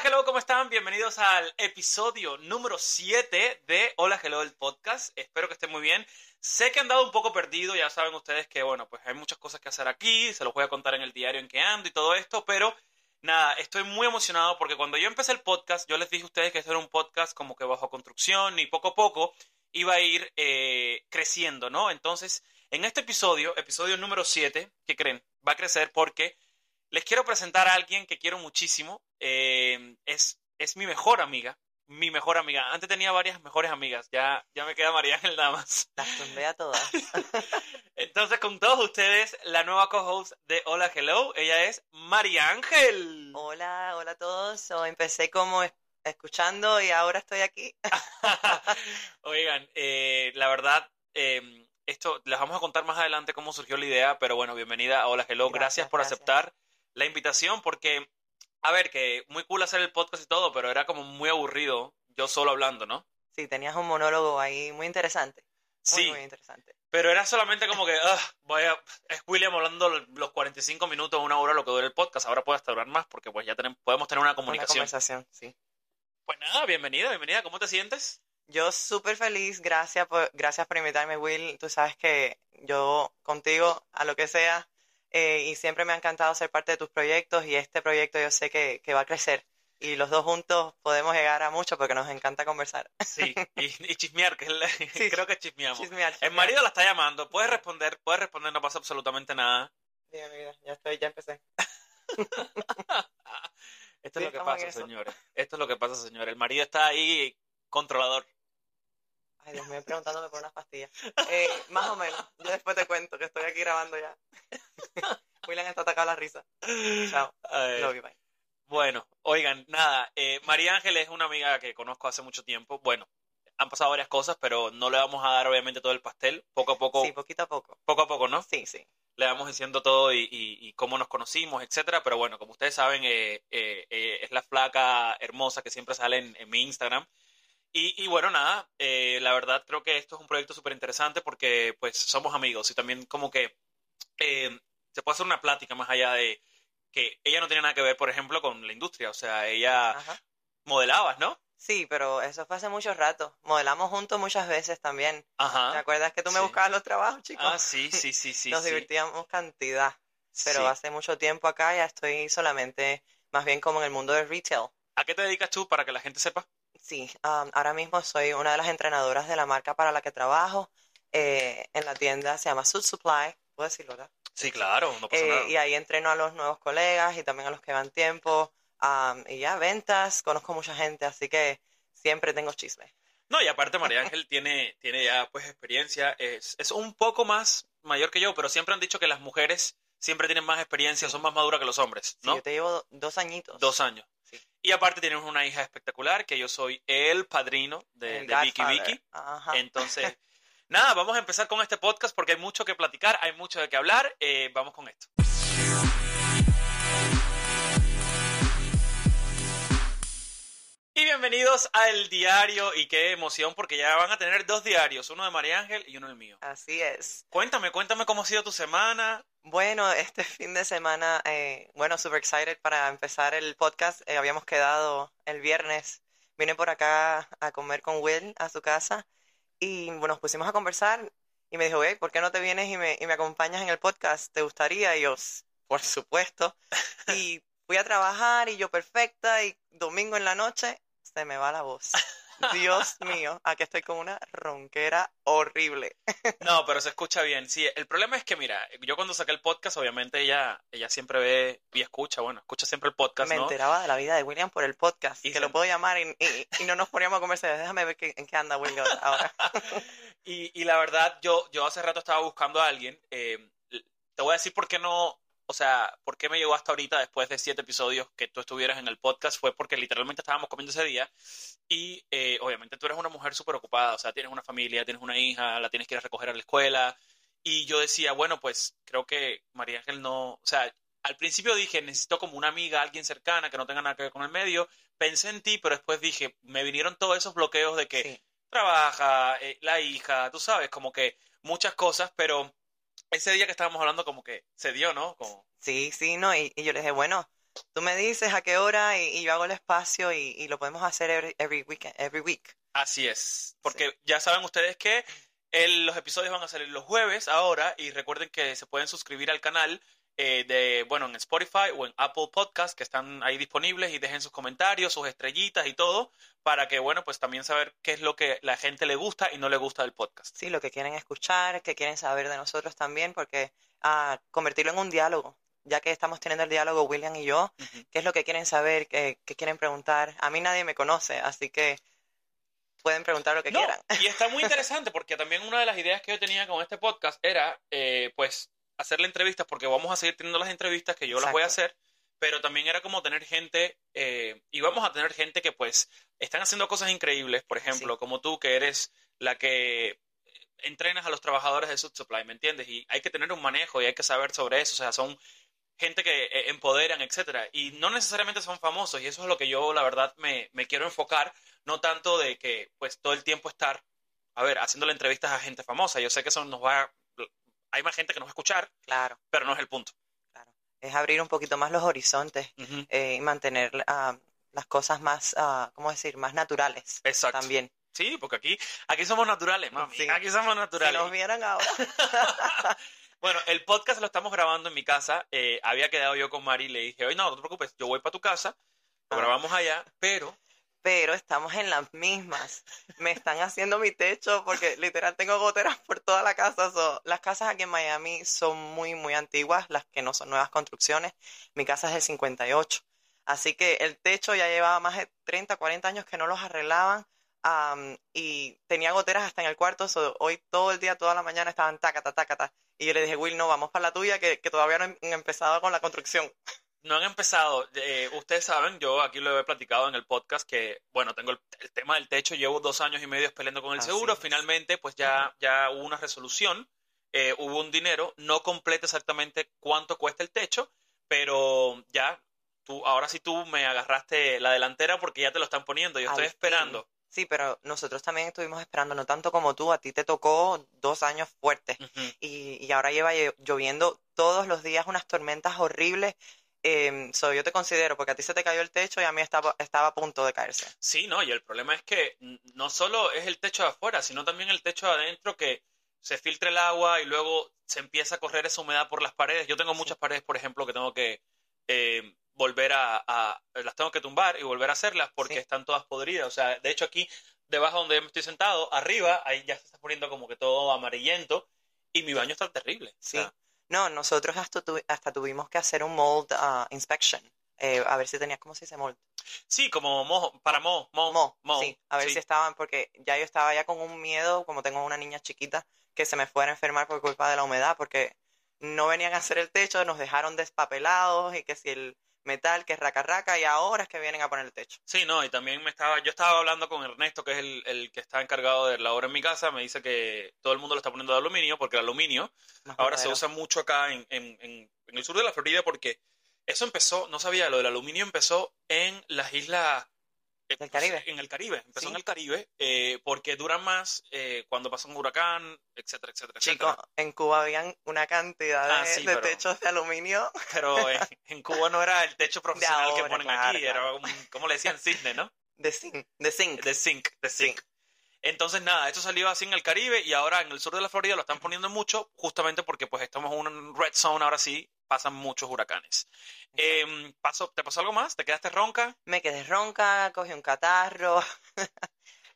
Hola, hello, ¿cómo están? Bienvenidos al episodio número 7 de Hola, hello, el podcast. Espero que estén muy bien. Sé que han dado un poco perdido, ya saben ustedes que, bueno, pues hay muchas cosas que hacer aquí, se los voy a contar en el diario en que ando y todo esto, pero nada, estoy muy emocionado porque cuando yo empecé el podcast, yo les dije a ustedes que esto era un podcast como que bajo construcción y poco a poco iba a ir eh, creciendo, ¿no? Entonces, en este episodio, episodio número 7, ¿qué creen? Va a crecer porque les quiero presentar a alguien que quiero muchísimo. Eh, es, es mi mejor amiga. Mi mejor amiga. Antes tenía varias mejores amigas. Ya, ya me queda María Ángel nada más. Las tumbé a todas. Entonces, con todos ustedes, la nueva co-host de Hola Hello, ella es María Ángel. hola, hola a todos. So, empecé como es- escuchando y ahora estoy aquí. Oigan, eh, la verdad, eh, esto les vamos a contar más adelante cómo surgió la idea, pero bueno, bienvenida a Hola Hello. Gracias, Gracias, por gracias. aceptar la invitación, porque, a ver, que muy cool hacer el podcast y todo, pero era como muy aburrido yo solo hablando, ¿no? Sí, tenías un monólogo ahí muy interesante. Muy, Sí, muy interesante. pero era solamente como que, ah, voy a, es William hablando los 45 minutos, una hora, lo que dura el podcast. Ahora puede hasta durar más porque pues ya tenemos, podemos tener una Una comunicación. conversación, sí. Pues nada, bienvenida, bienvenida. ¿Cómo te sientes? Yo súper feliz, gracias por, gracias por invitarme, Will. Tú sabes que yo contigo, a lo que sea, eh, y siempre me ha encantado ser parte de tus proyectos y este proyecto yo sé que, que va a crecer. Y los dos juntos podemos llegar a mucho porque nos encanta conversar. Sí, y, y chismear, que creo que chismeamos. Chismear, El marido la está llamando, puedes responder, puedes responder, no pasa absolutamente nada. Dime, mi vida, ya estoy, ya empecé. Esto Sí, es lo que pasa, señores. Esto es lo que pasa, señores. El marido está ahí controlador. Ay, Dios mío, preguntándome por unas pastillas. Eh, más o menos. Yo después te cuento que estoy aquí grabando ya. William está atacado a la risa. Chao. Love you, bye. Bueno, oigan, nada, eh, María Ángel es una amiga que conozco hace mucho tiempo. Bueno, han pasado varias cosas, pero no le vamos a dar obviamente todo el pastel. Poco a poco, Sí, poquito a poco. poco a poco, ¿no? Sí, sí. le vamos diciendo todo y, y- y cómo nos conocimos, etcétera. Pero bueno, como ustedes saben, eh, eh, eh, es la flaca hermosa que siempre sale en, en mi Instagram. Y, y bueno, nada, eh, la verdad creo que esto es un proyecto súper interesante porque pues somos amigos y también como que eh, se puede hacer una plática más allá de que ella no tiene nada que ver, por ejemplo, con la industria. O sea, ella Ajá. modelabas, ¿no? Sí, pero eso fue hace mucho rato. Modelamos juntos muchas veces también. ¿Te Ajá. acuerdas que tú me Sí. buscabas los trabajos, chicos? Ah, sí, sí, sí, sí. Nos sí. divertíamos cantidad. Pero Sí. hace mucho tiempo acá ya estoy solamente, más bien como en el mundo del retail. ¿A qué te dedicas tú para que la gente sepa? Sí, um, ahora mismo soy una de las entrenadoras de la marca para la que trabajo. Eh, en la tienda se llama Suit Supply, puedo decirlo, ¿verdad? Sí, claro, no pasa Eh, nada. y ahí entreno a los nuevos colegas y también a los que van tiempo. um, y ya, ventas, conozco mucha gente, así que siempre tengo chisme. No, y aparte María Ángel tiene, tiene ya pues experiencia, es, es un poco más mayor que yo, pero siempre han dicho que las mujeres siempre tienen más experiencia, son más maduras que los hombres, Sí, ¿no? yo te llevo do- dos añitos. Dos años. Sí. Y aparte tienes una hija espectacular, que yo soy el padrino de, El de Vicky. Vicky. Ajá. Entonces, nada, vamos a empezar con este podcast porque hay mucho que platicar, hay mucho de qué hablar. eh, vamos con esto. Y bienvenidos al diario y qué emoción porque ya van a tener dos diarios, uno de María Ángel y uno el mío. Así es. Cuéntame, cuéntame cómo ha sido tu semana. Bueno, este fin de semana, eh, bueno, super excited para empezar el podcast. Eh, habíamos quedado el viernes. Vine por acá a comer con Will a su casa y bueno, nos pusimos a conversar y me dijo, hey, ¿por qué no te vienes y me, y me acompañas en el podcast? ¿Te gustaría? Y yo, "S- por supuesto. Y fui a trabajar y yo perfecta y domingo en la noche se me va la voz. Dios mío, aquí estoy con una ronquera horrible. No, pero se escucha bien. Sí, el problema es que, mira, yo cuando saqué el podcast, obviamente ella, ella siempre ve y escucha, bueno, escucha siempre el podcast, Me ¿no? enteraba de la vida de William por el podcast, Y que se- lo puedo llamar y, y- y no nos poníamos a conversar. Déjame ver qué- en qué anda William ahora. Y, y la verdad, yo, yo hace rato estaba buscando a alguien. eh, te voy a decir por qué no, o sea, por qué me llegó hasta ahorita, después de siete episodios que tú estuvieras en el podcast, fue porque literalmente estábamos comiendo ese día. Y eh, obviamente tú eres una mujer súper ocupada, o sea, tienes una familia, tienes una hija, la tienes que ir a recoger a la escuela. Y yo decía, bueno, pues creo que María Ángel no, o sea, al principio dije, necesito como una amiga, alguien cercana que no tenga nada que ver con el medio. Pensé en ti, pero después dije, me vinieron todos esos bloqueos de que Sí. trabaja, eh, la hija, tú sabes, como que muchas cosas, pero ese día que estábamos hablando como que se dio, ¿no? Como, Sí, sí, no, y, y yo le dije, bueno, Tú me dices a qué hora y, y yo hago el espacio y, y lo podemos hacer every, every weekend, every week. Así es, porque ya saben ustedes que el- los episodios van a salir los jueves ahora y recuerden que se pueden suscribir al canal eh, de, bueno, en Spotify o en Apple Podcast que están ahí disponibles y dejen sus comentarios, sus estrellitas y todo para que, bueno, pues también saber qué es lo que la gente le gusta y no le gusta del podcast. Sí, lo que quieren escuchar, que quieren saber de nosotros también, porque ah, convertirlo en un diálogo, ya que estamos teniendo el diálogo William y yo, qué es lo que quieren saber, qué, qué quieren preguntar. A mí nadie me conoce, así que pueden preguntar lo que No, quieran. y está muy interesante porque también una de las ideas que yo tenía con este podcast era, eh, pues, hacerle entrevistas, porque vamos a seguir teniendo las entrevistas que yo las voy a Exacto. hacer, pero también era como tener gente, eh, y vamos a tener gente que, pues, están haciendo cosas increíbles, por ejemplo, Sí. como tú, que eres la que entrenas a los trabajadores de Sud Supply, ¿me entiendes? Y hay que tener un manejo y hay que saber sobre eso, o sea, son gente que eh, empoderan, etcétera, y no necesariamente son famosos, y eso es lo que yo, la verdad, me, me quiero enfocar, no tanto de que, pues, todo el tiempo estar, a ver, haciéndole entrevistas a gente famosa, yo sé que eso nos va, hay más gente que nos va a escuchar, Claro, pero no es el punto. claro. Es abrir un poquito más los horizontes eh, y mantener ah, las cosas más, ah, ¿cómo decir?, más naturales Exacto. también. Sí, porque aquí, aquí somos naturales, mami, Sí. aquí somos Si naturales. nos vieran ahora. Bueno, el podcast lo estamos grabando en mi casa. eh, había quedado yo con Mari y le dije, oye, no, no te preocupes, yo voy para tu casa, lo Ah. grabamos allá, pero pero estamos en las mismas. Me están haciendo mi techo porque literal tengo goteras por toda la casa. so, las casas aquí en Miami son muy, muy antiguas, las que no son nuevas construcciones. Mi casa es del 58. Así que el techo ya llevaba más de 30, 40 años que no los arreglaban. am, y tenía goteras hasta en el cuarto. so, hoy todo el día, toda la mañana estaban tacata, tacata. Y yo le dije, Will, no, vamos para la tuya, que, que todavía no han empezado con la construcción. No han empezado. Eh, ustedes saben, yo aquí lo he platicado en el podcast que, bueno, tengo el, el tema del techo, llevo dos años y medio peleando con el Así seguro. es. Finalmente, pues ya, ya hubo una resolución, eh, hubo un dinero, no completa exactamente cuánto cuesta el techo, pero ya, tú, ahora sí tú me agarraste la delantera porque ya te lo están poniendo. Yo estoy fin. esperando. Sí, pero nosotros también estuvimos esperando, no tanto como tú, a ti te tocó dos años fuertes. Y, y ahora lleva lle- lloviendo todos los días unas tormentas horribles. Eh, so, yo te considero, porque a ti se te cayó el techo y a mí estaba, estaba a punto de caerse. Sí, no, y el problema es que no solo es el techo de afuera, sino también el techo de adentro que se filtra el agua y luego se empieza a correr esa humedad por las paredes. Yo tengo muchas paredes, por ejemplo, que tengo que eh, volver a, a- las tengo que tumbar y volver a hacerlas porque Sí. están todas podridas. O sea, de hecho aquí, debajo donde yo me estoy sentado, arriba, ahí ya se está poniendo como que todo amarillento y mi baño está terrible. O Sí. sea, No, nosotros hasta, tu- hasta tuvimos que hacer un mold ah, inspection, eh, a ver si tenía, ¿cómo se dice mold? sí, como mojo, para mo, mo, Mo, mo, sí, a ver sí. si estaban, porque ya yo estaba ya con un miedo, como tengo una niña chiquita, que se me fuera a enfermar por culpa de la humedad, porque no venían a hacer el techo, nos dejaron despapelados y que si el metal, que es raca raca, y ahora es que vienen a poner el techo. Sí, no, y también me estaba, yo estaba hablando con Ernesto, que es el, el que está encargado de la obra en mi casa, me dice que todo el mundo lo está poniendo de aluminio, porque el aluminio Más ahora se usa mucho acá en, en, en, en el sur de la Florida, porque eso empezó, no sabía, lo del aluminio empezó en las islas... eh, ¿Del Caribe? En el Caribe, empezó Sí. en el Caribe, eh, porque duran más eh, cuando pasa un huracán, etcétera, etcétera, Chicos, etcétera. en Cuba habían una cantidad de, Ah, sí, de pero- techos de aluminio. Pero en, en Cuba no era el techo profesional que ponen claro, aquí, era un, ¿cómo le decían? Cisne, ¿no? De zinc, de zinc. De zinc, de Sí. zinc. Entonces, nada, esto salió así en el Caribe y ahora en el sur de la Florida lo están poniendo mucho, justamente porque pues estamos en una red zone, ahora sí, pasan muchos huracanes. Eh, ¿pasó, ¿Te pasó algo más? ¿Te quedaste ronca? Me quedé ronca, cogí un catarro.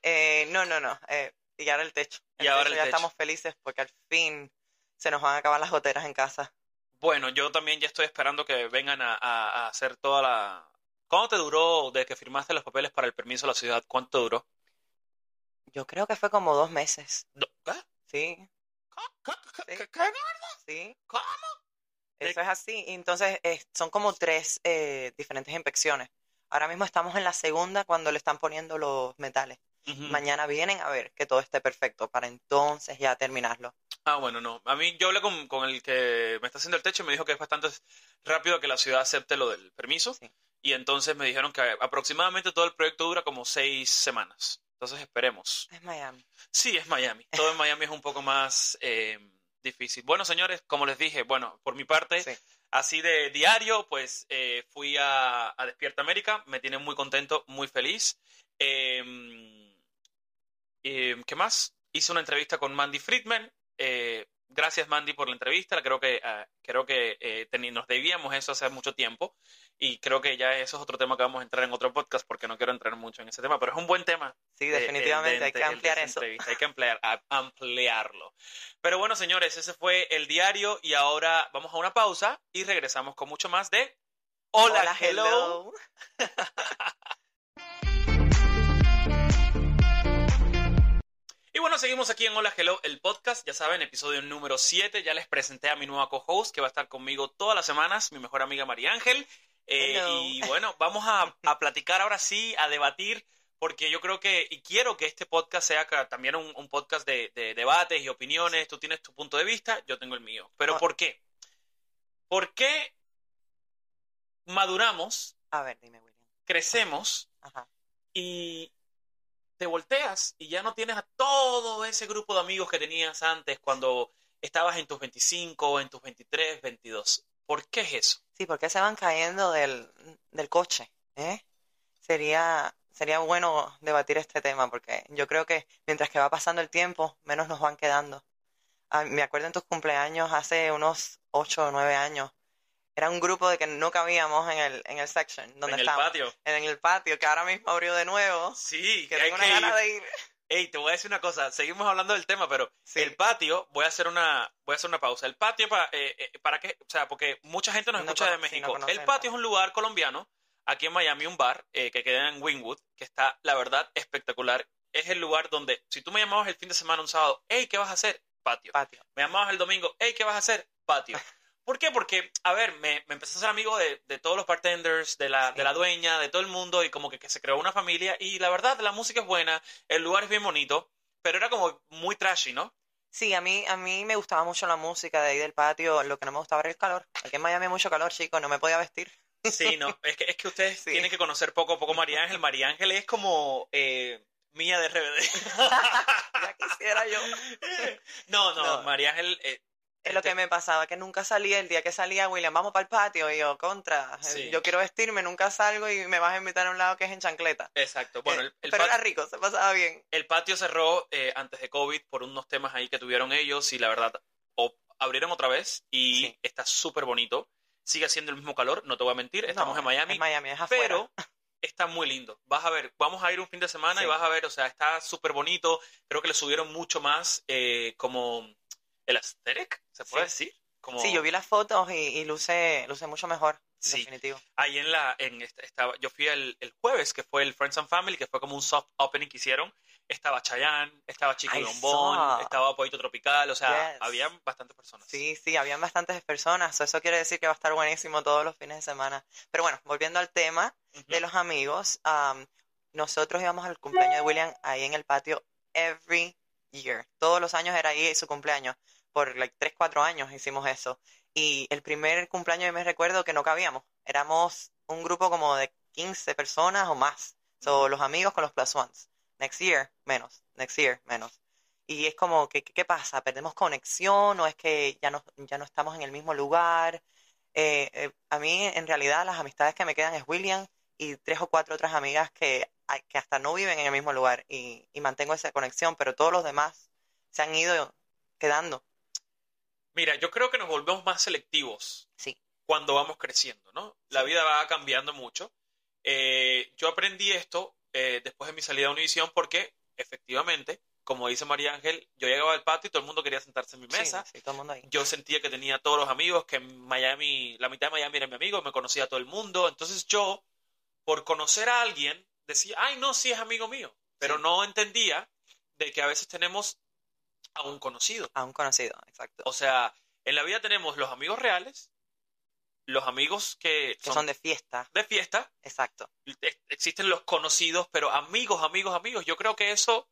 Eh, no, no, no. eh, y ahora el techo. Y ahora el ya techo. estamos felices porque al fin se nos van a acabar las goteras en casa. Bueno, yo también ya estoy esperando que vengan a, a- a hacer toda la... ¿Cuánto te duró de que firmaste los papeles para el permiso de la ciudad? ¿Cuánto duró? Yo creo que fue como dos meses. Do- ¿Qué? Sí, ¿Qué? ¿Qué? Sí. ¿Qué? ¿Qué? sí. ¿Cómo? Eso es así. Entonces, eh, son como tres eh, diferentes inspecciones. Ahora mismo estamos en la segunda cuando le están poniendo los metales. Mañana vienen a ver que todo esté perfecto para entonces ya terminarlo. Ah, bueno, no. A mí yo hablé con, con el que me está haciendo el techo y me dijo que es bastante rápido que la ciudad acepte lo del permiso. Sí. Y entonces me dijeron que aproximadamente todo el proyecto dura como seis semanas. Entonces esperemos. Es Miami. Sí, es Miami. Todo en Miami es un poco más eh, difícil. Bueno, señores, como les dije, bueno, por mi parte, Sí. así de diario, pues eh, fui a, a, Despierta América, me tiene muy contento, muy feliz. Eh, ¿Qué más? Hice una entrevista con Mandy Friedman. Eh, gracias Mandy por la entrevista. Creo que, uh, creo que eh, nos debíamos eso hace mucho tiempo y creo que ya eso es otro tema que vamos a entrar en otro podcast porque no quiero entrar mucho en ese tema, pero es un buen tema. Sí, definitivamente, de, de, hay que ampliar eso. Hay que ampliar, ampliarlo. Pero bueno, señores, ese fue el diario y ahora vamos a una pausa y regresamos con mucho más de Hola, Hola hello. hello. Y bueno, seguimos aquí en Hola Hello, el podcast. Ya saben, episodio número 7. Ya les presenté a mi nueva co-host que va a estar conmigo todas las semanas, mi mejor amiga María Ángel. Eh, y bueno, vamos a, a, platicar ahora sí, a debatir, porque yo creo que, y quiero que este podcast sea también un, un podcast de, de, debates y opiniones. Sí. Tú tienes tu punto de vista, yo tengo el mío. Pero Oh. ¿por qué? ¿Por qué maduramos, A ver, dime, William. crecemos Ajá. y te volteas y ya no tienes a todo ese grupo de amigos que tenías antes cuando estabas en tus 25, en tus 23, 22. ¿Por qué es eso? Sí, porque se van cayendo del, del coche, ¿eh? Sería, sería bueno debatir este tema porque yo creo que mientras que va pasando el tiempo, menos nos van quedando. Ah, me acuerdo en tus cumpleaños hace unos 8 o 9 años. Era un grupo de que no cabíamos en el, en el section donde en el estábamos. patio. En el patio, que ahora mismo abrió de nuevo. Sí, Que tengo una que gana ir. de ir. Ey, te voy a decir una cosa. Seguimos hablando del tema, pero Sí. el patio, voy a hacer una, voy a hacer una pausa. El patio para, eh, eh, para qué, o sea, porque mucha gente nos No escucha de no México. el patio es un lugar colombiano, aquí en Miami, un bar eh, que queda en Wynwood, que está, la verdad, espectacular. Es el lugar donde, si tú me llamabas el fin de semana un sábado, hey, ¿qué vas a hacer? Patio. Patio. Me llamabas el domingo, hey, ¿qué vas a hacer? Patio. ¿Por qué? Porque, a ver, me, me empecé a ser amigo de, de todos los bartenders, de la, Sí. de la dueña, de todo el mundo, y como que, que se creó una familia, y la verdad, la música es buena, el lugar es bien bonito, pero era como muy trashy, ¿no? Sí, a mí, a mí me gustaba mucho la música de ahí del patio. Lo que no me gustaba era el calor. Aquí en Miami hay mucho calor, chicos. No me podía vestir. Sí, no, es que, es que ustedes Sí. tienen que conocer poco a poco María Ángel. María Ángel es como eh, mía de RBD. Ya quisiera yo. No, no, No. María Ángel... eh, Es lo que me pasaba, que nunca salía. El día que salía, William, vamos para el patio. Y yo, contra. Sí. Yo quiero vestirme, nunca salgo y me vas a invitar a un lado que es en chancleta. Exacto, bueno, Eh, el, el Pero era rico, se pasaba bien. el patio cerró eh, antes de COVID por unos temas ahí que tuvieron ellos y la verdad o- abrieron otra vez y Sí. está súper bonito. Sigue haciendo el mismo calor, no te voy a mentir, estamos No, en Miami, Es Miami, es afuera. pero está muy lindo. Vas a ver, vamos a ir un fin de semana y vas a ver, o sea, está súper bonito. Creo que le subieron mucho más eh, como el aesthetic, ¿se puede decir? Como Sí, yo vi las fotos y, y luce, luce mucho mejor. Sí. Definitivo. ahí en la, en esta- estaba, yo fui el, el jueves, que fue el Friends and Family, que fue como un soft opening que hicieron. Estaba Chayanne, estaba Chico saw. estaba Poito Tropical, o sea, Yes. habían bastantes personas. Sí, sí, habían bastantes personas. Eso quiere decir que va a estar buenísimo todos los fines de semana. Pero bueno, volviendo al tema Ujú. de los amigos, um, nosotros íbamos al cumpleaños de William ahí en el patio every year. Todos los años era ahí su cumpleaños. Por like 3, 4 años hicimos eso. Y el primer cumpleaños yo me recuerdo que no cabíamos. Éramos un grupo como de 15 personas o más. So, los amigos con los plus ones. Next year, menos. Next year, menos. Y es como, que, ¿qué pasa? ¿Perdemos conexión o es que ya no, ya no estamos en el mismo lugar? Eh, eh, a mí, en realidad, las amistades que me quedan es William y tres o cuatro otras amigas que, que hasta no viven en el mismo lugar y, y mantengo esa conexión, pero todos los demás se han ido quedando. Mira, yo creo que nos volvemos más selectivos Sí. cuando vamos creciendo, ¿no? La Sí. vida va cambiando mucho. Eh, yo aprendí esto eh, después de mi salida a Univision porque, efectivamente, como dice María Ángel, yo llegaba al patio y todo el mundo quería sentarse en mi mesa. sí, todo el mundo ahí. Yo sentía que tenía todos los amigos, que en Miami, la mitad de Miami era mi amigo, me conocía a todo el mundo. Entonces yo, por conocer a alguien, decía, ay, no, sí es amigo mío. Pero Sí. no entendía de que a veces tenemos a un conocido. A un conocido, exacto. O sea, en la vida tenemos los amigos reales, los amigos que Que son son de fiesta, de fiesta, exacto. ex- existen los conocidos, pero amigos, amigos, amigos. Yo creo que eso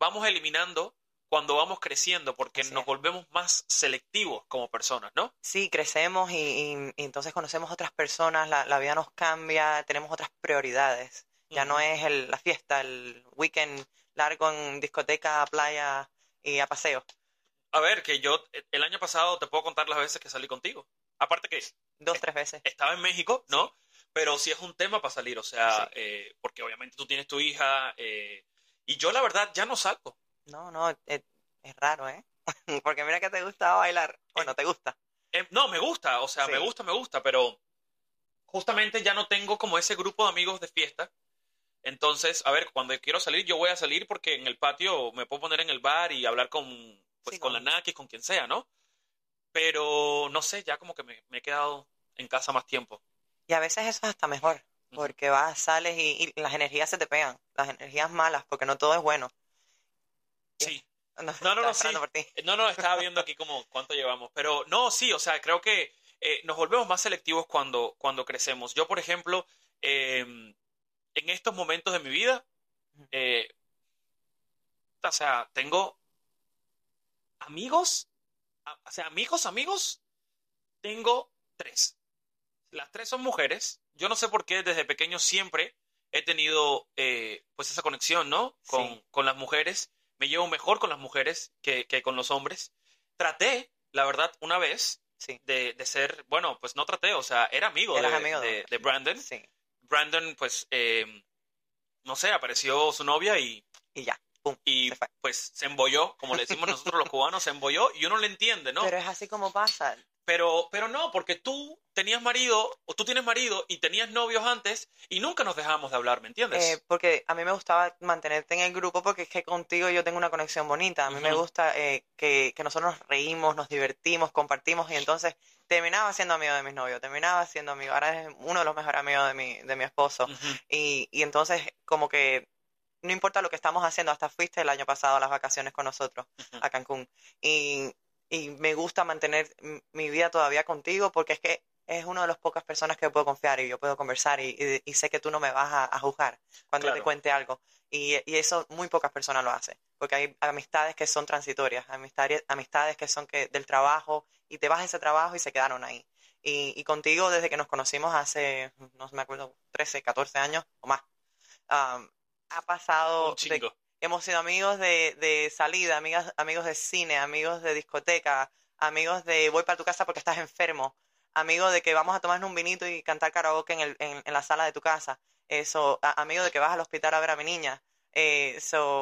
vamos eliminando cuando vamos creciendo, porque nos volvemos más selectivos como personas, ¿no? Sí, crecemos y, y- y entonces conocemos otras personas, la, la vida nos cambia, tenemos otras prioridades. Ya no es el- la fiesta, el weekend largo en discoteca, playa y a paseo. A ver, que yo eh, el año pasado te puedo contar las veces que salí contigo. Aparte que Dos, tres veces. estaba en México, ¿no? Pero sí es un tema para salir, o sea, eh, porque obviamente tú tienes tu hija, eh, y yo la verdad ya no salgo. No, no, es, es raro, ¿eh? Porque mira que te gusta bailar. Bueno, te gusta. Eh, no, me gusta, o sea, Sí. me gusta, me gusta, pero justamente ya no tengo como ese grupo de amigos de fiesta. Entonces, a ver, cuando quiero salir, yo voy a salir porque en el patio me puedo poner en el bar y hablar con, pues, Sí, con la Naki, con quien sea, ¿no? Pero no sé, ya como que me, me he quedado en casa más tiempo. Y a veces eso es hasta mejor, porque vas, sales y, y las energías se te pegan, las energías malas, porque no todo es bueno. Sí. No, No, no, sí. ti. No, no, estaba viendo aquí como cuánto llevamos. Pero no, sí, o sea, creo que eh, nos volvemos más selectivos cuando, cuando crecemos. Yo, por ejemplo, eh, en estos momentos de mi vida, eh, o sea, tengo amigos, a- o sea, amigos, amigos, tengo tres. Las tres son mujeres. Yo no sé por qué desde pequeño siempre he tenido eh, pues esa conexión, ¿no? Con, Sí. con las mujeres. Me llevo mejor con las mujeres que, que con los hombres. Traté, la verdad, una vez Sí, de, de ser, bueno, pues no traté, o sea, era amigo, de, amigo de de Brandon. sí. Brandon, pues, eh, no sé, apareció su novia y, Y ya, pum. y Se pues se embolló, como le decimos nosotros los cubanos, se embolló y uno le entiende, ¿no? Pero es así como pasa. Pero, pero no, porque tú tenías marido, o tú tienes marido y tenías novios antes y nunca nos dejamos de hablar, ¿me entiendes? Eh, porque a mí me gustaba mantenerte en el grupo porque es que contigo yo tengo una conexión bonita. A mí me gusta eh, que, que nosotros nos reímos, nos divertimos, compartimos y entonces terminaba siendo amigo de mis novios, terminaba siendo amigo. Ahora es uno de los mejores amigos de mi, de mi esposo. Y, y entonces como que no importa lo que estamos haciendo, hasta fuiste el año pasado a las vacaciones con nosotros a Cancún. Y, y me gusta mantener mi vida todavía contigo porque es que es una de las pocas personas que puedo confiar y yo puedo conversar y, y- y sé que tú no me vas a, a juzgar cuando Claro. te cuente algo. Y, y eso muy pocas personas lo hacen, porque hay amistades que son transitorias, amistades, amistades que son que del trabajo y te vas a ese trabajo y se quedaron ahí. Y, y contigo desde que nos conocimos hace, no me acuerdo, 13, 14 años o más, um, ha pasado Un de chingo. Hemos sido amigos de, de salida, amigas, amigos de cine, amigos de discoteca, amigos de voy para tu casa porque estás enfermo, amigos de que vamos a tomarnos un vinito y cantar karaoke en, el, en, la sala de tu casa, eso, a- amigos de que vas al hospital a ver a mi niña. Eh,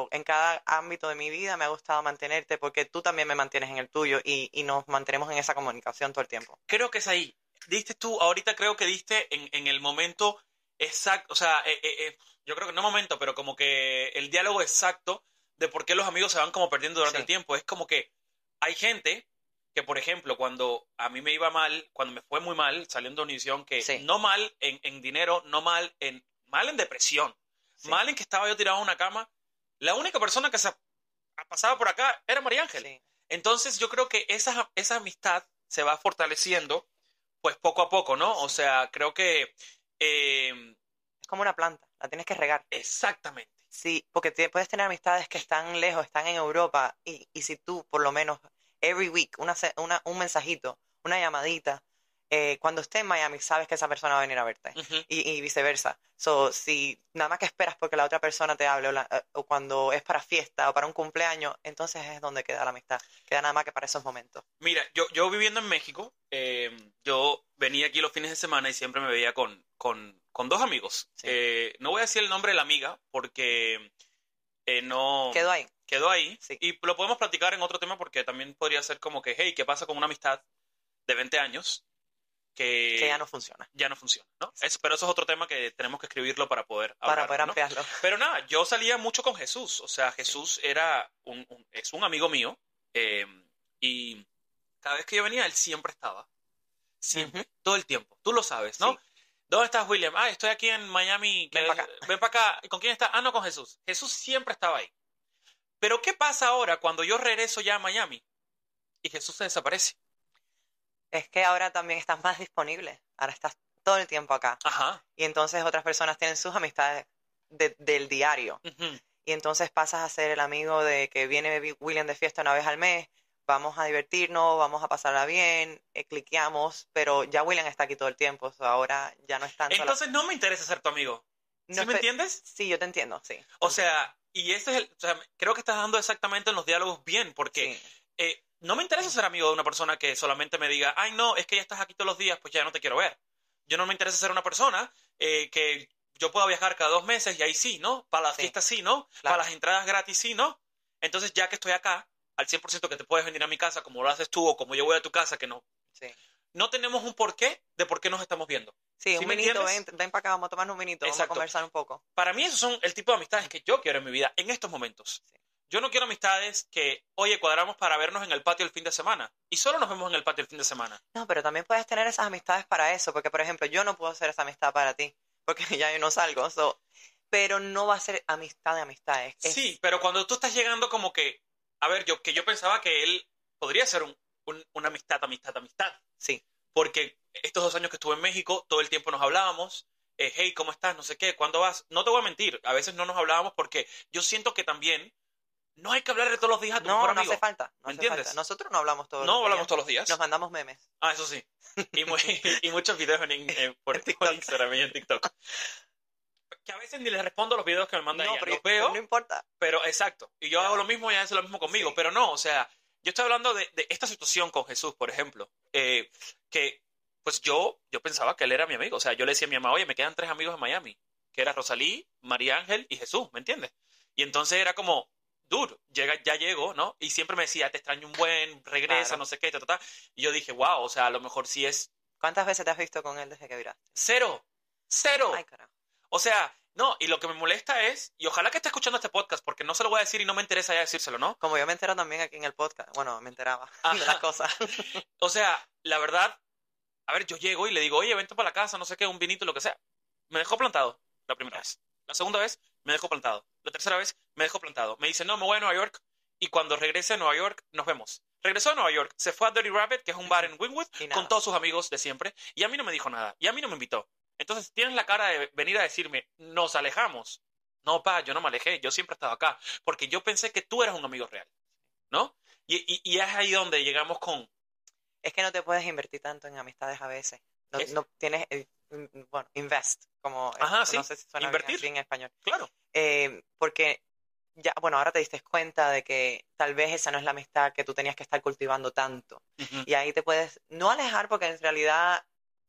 en cada ámbito de mi vida me ha gustado mantenerte porque tú también me mantienes en el tuyo y, y nos mantenemos en esa comunicación todo el tiempo. Creo que es ahí. Diste tú, ahorita creo que diste en, en el momento exacto, o sea, eh, eh, eh, yo creo que no momento, pero como que el diálogo exacto de por qué los amigos se van como perdiendo durante Sí. el tiempo. Es como que hay gente que, por ejemplo, cuando a mí me iba mal, cuando me fue muy mal saliendo de Univisión, que Sí. no mal en, en dinero, no mal en, mal en depresión, Sí. mal en que estaba yo tirado en una cama, la única persona que se pasaba por acá era María Ángel. Entonces yo creo que esa, esa amistad se va fortaleciendo pues poco a poco, ¿no? O sea, creo que eh, Es como una planta, la tienes que regar. exactamente. Sí, porque te- puedes tener amistades que están lejos, están en Europa, y, y si tú, por lo menos, every week, una, una- un mensajito, una llamadita, eh, cuando esté en Miami, sabes que esa persona va a venir a verte, y, y viceversa. So, si nada más que esperas porque la otra persona te hable, o, la- eh, o cuando es para fiesta o para un cumpleaños, entonces es donde queda la amistad. Queda nada más que para esos momentos. Mira, yo, yo viviendo en México, eh, yo venía aquí los fines de semana y siempre me veía con, con, con dos amigos. Sí. Eh, no voy a decir el nombre de la amiga porque eh, no Quedó ahí. quedó ahí. Sí. Y lo podemos platicar en otro tema porque también podría ser como que, hey, ¿qué pasa con una amistad de 20 años que, que ya no funciona. ya no funciona, ¿no? Es- pero eso es otro tema que tenemos que escribirlo para poder Para poder ¿no? ampliarlo. Pero nada, yo salía mucho con Jesús. O sea, Jesús era un, un- es un amigo mío. eh, y cada vez que yo venía, él siempre estaba. Siempre, todo el tiempo. Tú lo sabes, ¿no? Sí. ¿Dónde estás, William? Ah, estoy aquí en Miami. Ven que- pa' acá. Ven para acá. ¿Con quién está? Ah, no, con Jesús. Jesús siempre estaba ahí. Pero ¿qué pasa ahora cuando yo regreso ya a Miami y Jesús se desaparece? Es que ahora también estás más disponible. Ahora estás todo el tiempo acá. Ajá. Y entonces otras personas tienen sus amistades de- del diario. ujú, Y entonces pasas a ser el amigo de que viene Vi- William de fiesta una vez al mes, vamos a divertirnos, vamos a pasarla bien, eh, cliqueamos, pero ya William está aquí todo el tiempo, so ahora ya no es tanto la- Entonces no me interesa ser tu amigo. no ¿Sí me entiendes? Sí, yo te entiendo, sí. O sea, y este es el, o sea, creo que estás dando exactamente en los diálogos bien, porque Sí, eh, no me interesa ser amigo de una persona que solamente me diga, ay, no, es que ya estás aquí todos los días, pues ya no te quiero ver. Yo no me interesa ser una persona eh, que yo pueda viajar cada dos meses y ahí sí, ¿no? Para las Sí. fiestas sí, ¿no? Claro. Para las entradas gratis sí, ¿no? Entonces, ya que estoy acá, al 100% que te puedes venir a mi casa como lo haces tú o como yo voy a tu casa, que no, Sí. no tenemos un porqué de por qué nos estamos viendo. Sí, ¿Sí un me vinito, ven, ven para acá, vamos a tomar un vinito, vamos Exacto. a conversar un poco. Para mí esos son el tipo de amistades que yo quiero en mi vida en estos momentos. Sí. Yo no quiero amistades que, oye, cuadramos para vernos en el patio el fin de semana. Y solo nos vemos en el patio el fin de semana. No, pero también puedes tener esas amistades para eso, porque por ejemplo, yo no puedo hacer esa amistad para ti, porque ya yo no salgo, so, pero no va a ser amistad de amistades. es- Sí, pero cuando tú estás llegando como que, a ver, yo que yo pensaba que él podría ser un, un- una amistad, amistad, amistad. Sí, Porque estos dos años que estuve en México, todo el tiempo nos hablábamos. eh, hey, ¿cómo estás? No sé qué, ¿cuándo vas? No te voy a mentir, a veces no nos hablábamos porque yo siento que también no hay que hablar de todos los días a tu no, mejor no hace falta, no ¿Me hace entiendes? falta. Nosotros no hablamos todos No los hablamos días. todos los días. Nos mandamos memes. Ah, eso sí. Y, muy- y muchos videos en, por, por Instagram y en TikTok. Que a veces ni les respondo los videos que me mandan No, ella. pero Los veo, no importa. pero exacto. Y yo hago lo mismo y ella hace lo mismo conmigo. Sí. Pero no, o sea, yo estoy hablando de, de esta situación con Jesús, por ejemplo. eh, que, pues yo, yo pensaba que él era mi amigo. O sea, yo le decía a mi mamá, oye, me quedan tres amigos en Miami. Que era Rosalí, María Ángel y Jesús, ¿me entiendes? Y entonces era como, dude, llega, ya llego, ¿no? Y siempre me decía, te extraño un buen, regresa, Claro. no sé qué, ta, ta, ta. Y yo dije, wow, o sea, a lo mejor sí es ¿Cuántas veces te has visto con él desde que viraste? cero. Cero. Ay, carajo. O sea, no, y lo que me molesta es, y ojalá que esté escuchando este podcast, porque no se lo voy a decir y no me interesa ya decírselo, ¿no? Como yo me entero también aquí en el podcast. Bueno, me enteraba Ajá. de las cosas. O sea, la verdad, a ver, yo llego y le digo, oye, vente para la casa, no sé qué, un vinito, lo que sea. Me dejó plantado la primera vez. La segunda vez, me dejó plantado. La tercera vez, me dejó plantado. Me dice, no, me voy a Nueva York y cuando regrese a Nueva York, nos vemos. Regresó a Nueva York, se fue a Dirty Rabbit, que es un bar en Wynwood, con todos sus amigos de siempre, y a mí no me dijo nada, y a mí no me invitó. Entonces tienes la cara de venir a decirme, nos alejamos. No, pa, yo no me alejé, yo siempre he estado acá, porque yo pensé que tú eras un amigo real, ¿no? Y, y, y es ahí donde llegamos con, Es que no te puedes invertir tanto en amistades a veces. No, Es- no tienes, eh, bueno, invest, como, eh, Ajá, no sí, sé si suena invertir. en español. claro, Eh, porque ya, bueno, ahora te diste cuenta de que tal vez esa no es la amistad que tú tenías que estar cultivando tanto. Y ahí te puedes, no alejar, porque en realidad,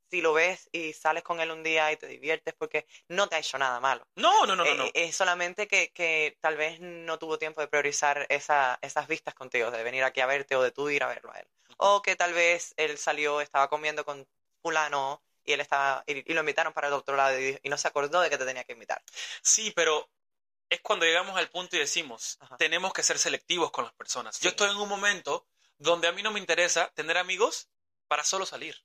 si lo ves y sales con él un día y te diviertes, porque no te ha hecho nada malo. No, no, no, no, Eh, no. Es solamente que, que tal vez no tuvo tiempo de priorizar esa, esas vistas contigo, de venir aquí a verte o de tú ir a verlo a él. O que tal vez él salió, estaba comiendo con fulano y él estaba, y, y lo invitaron para el otro lado y, y no se acordó de que te tenía que invitar. Sí, pero es cuando llegamos al punto y decimos, Ajá. tenemos que ser selectivos con las personas. Yo estoy en un momento donde a mí no me interesa tener amigos para solo salir.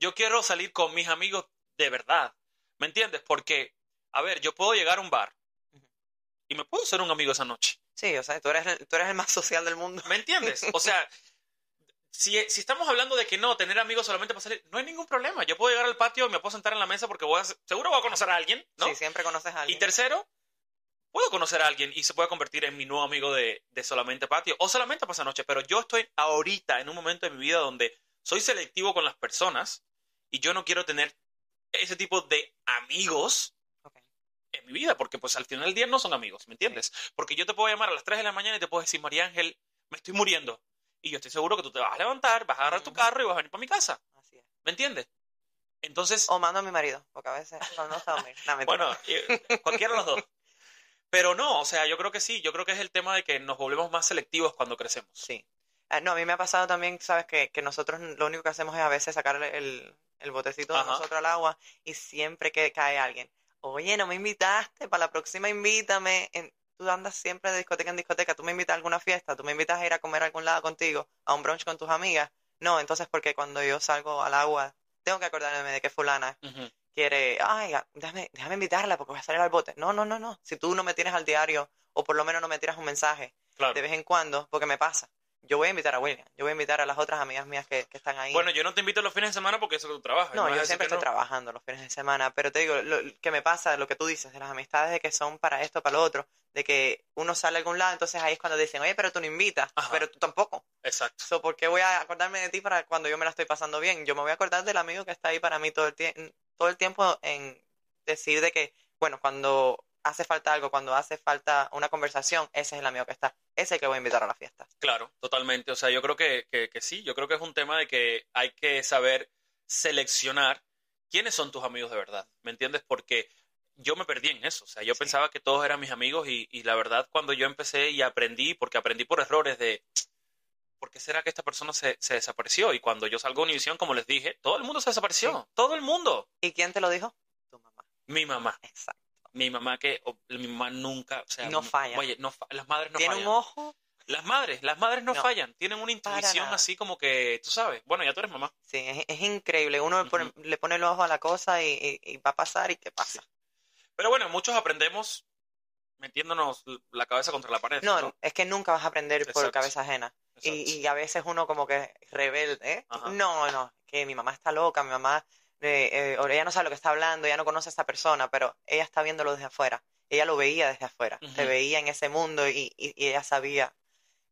Yo quiero salir con mis amigos de verdad. ¿Me entiendes? Porque, a ver, yo puedo llegar a un bar y me puedo ser un amigo esa noche. Sí, o sea, tú eres, tú eres el más social del mundo. ¿Me entiendes? O sea, si, si estamos hablando de que no, tener amigos solamente para salir, no hay ningún problema. Yo puedo llegar al patio y me puedo sentar en la mesa porque voy a, seguro voy a conocer a alguien, ¿no? Sí, siempre conoces a Y alguien. tercero, puedo conocer a alguien y se puede convertir en mi nuevo amigo de, de solamente patio o solamente pasa noche, pero yo estoy ahorita en un momento de mi vida donde soy selectivo con las personas y yo no quiero tener ese tipo de amigos en mi vida, porque pues al final del día no son amigos, ¿me entiendes? Porque yo te puedo llamar a las 3 de la mañana y te puedo decir, María Ángel, me estoy muriendo. Y yo estoy seguro que tú te vas a levantar, vas a agarrar tu carro y vas a venir para mi casa, Así es. ¿me entiendes? Entonces, O mando a mi marido, porque a veces cuando no está dormir. No. Bueno, cualquiera de los dos. Pero no, o sea, yo creo que sí, yo creo que es el tema de que nos volvemos más selectivos cuando crecemos. Sí. Ah, no, a mí me ha pasado también, sabes, que, que nosotros lo único que hacemos es a veces sacarle el, el botecito de nosotros al agua y siempre que cae alguien, oye, no me invitaste, para la próxima invítame. En- tú andas siempre de discoteca en discoteca, tú me invitas a alguna fiesta, tú me invitas a ir a comer a algún lado contigo, a un brunch con tus amigas. No, entonces porque cuando yo salgo al agua, tengo que acordarme de que fulana quiere, ay, ah, déjame, déjame invitarla porque voy a salir al bote. No, no, no, no. Si tú no me tienes al diario o por lo menos no me tiras un mensaje Claro. de vez en cuando, porque me pasa. Yo voy a invitar a William, yo voy a invitar a las otras amigas mías que, que están ahí. Bueno, yo no te invito los fines de semana porque eso tú trabajas. no, yo siempre estoy no. trabajando los fines de semana, pero te digo, lo que me pasa, lo que tú dices, de las amistades de que son para esto, para lo otro, de que uno sale a algún lado, entonces ahí es cuando dicen, oye, pero tú no invitas, Ajá. pero tú tampoco. Exacto. So, ¿Por qué voy a acordarme de ti para cuando yo me la estoy pasando bien? Yo me voy a acordar del amigo que está ahí para mí todo el, tie- todo el tiempo en decir de que, bueno, cuando hace falta algo, cuando hace falta una conversación, ese es el amigo que está. ese es el que voy a invitar a la fiesta. Claro, totalmente. O sea, yo creo que, que, que sí, yo creo que es un tema de que hay que saber seleccionar quiénes son tus amigos de verdad, ¿me entiendes? Porque yo me perdí en eso, o sea, yo Sí. pensaba que todos eran mis amigos y, y la verdad cuando yo empecé y aprendí, porque aprendí por errores de, ¿por qué será que esta persona se, se desapareció? Y cuando yo salgo a Univision, como les dije, todo el mundo se desapareció, Sí. todo el mundo. ¿Y quién te lo dijo? Tu mamá. Mi mamá, Exacto. Mi mamá que, o- mi mamá nunca, o sea, No falla. Oye, no las madres no Tiene fallan. un ojo. Las madres, las madres no, No. fallan, tienen una intuición así como que, tú sabes, bueno, ya tú eres mamá. Sí, es, es increíble. Uno le pone, le pone el ojo a la cosa y, y- y va a pasar y qué pasa. Pero bueno, muchos aprendemos metiéndonos la cabeza contra la pared. No, ¿no? es que nunca vas a aprender por cabeza ajena. Y, y a veces uno como que rebelde, ¿eh? No, no, que mi mamá está loca, mi mamá, eh, eh, ella no sabe lo que está hablando, ella no conoce a esta persona, pero ella está viéndolo desde afuera. Ella lo veía desde afuera, Ujú. te veía en ese mundo y, y- y ella sabía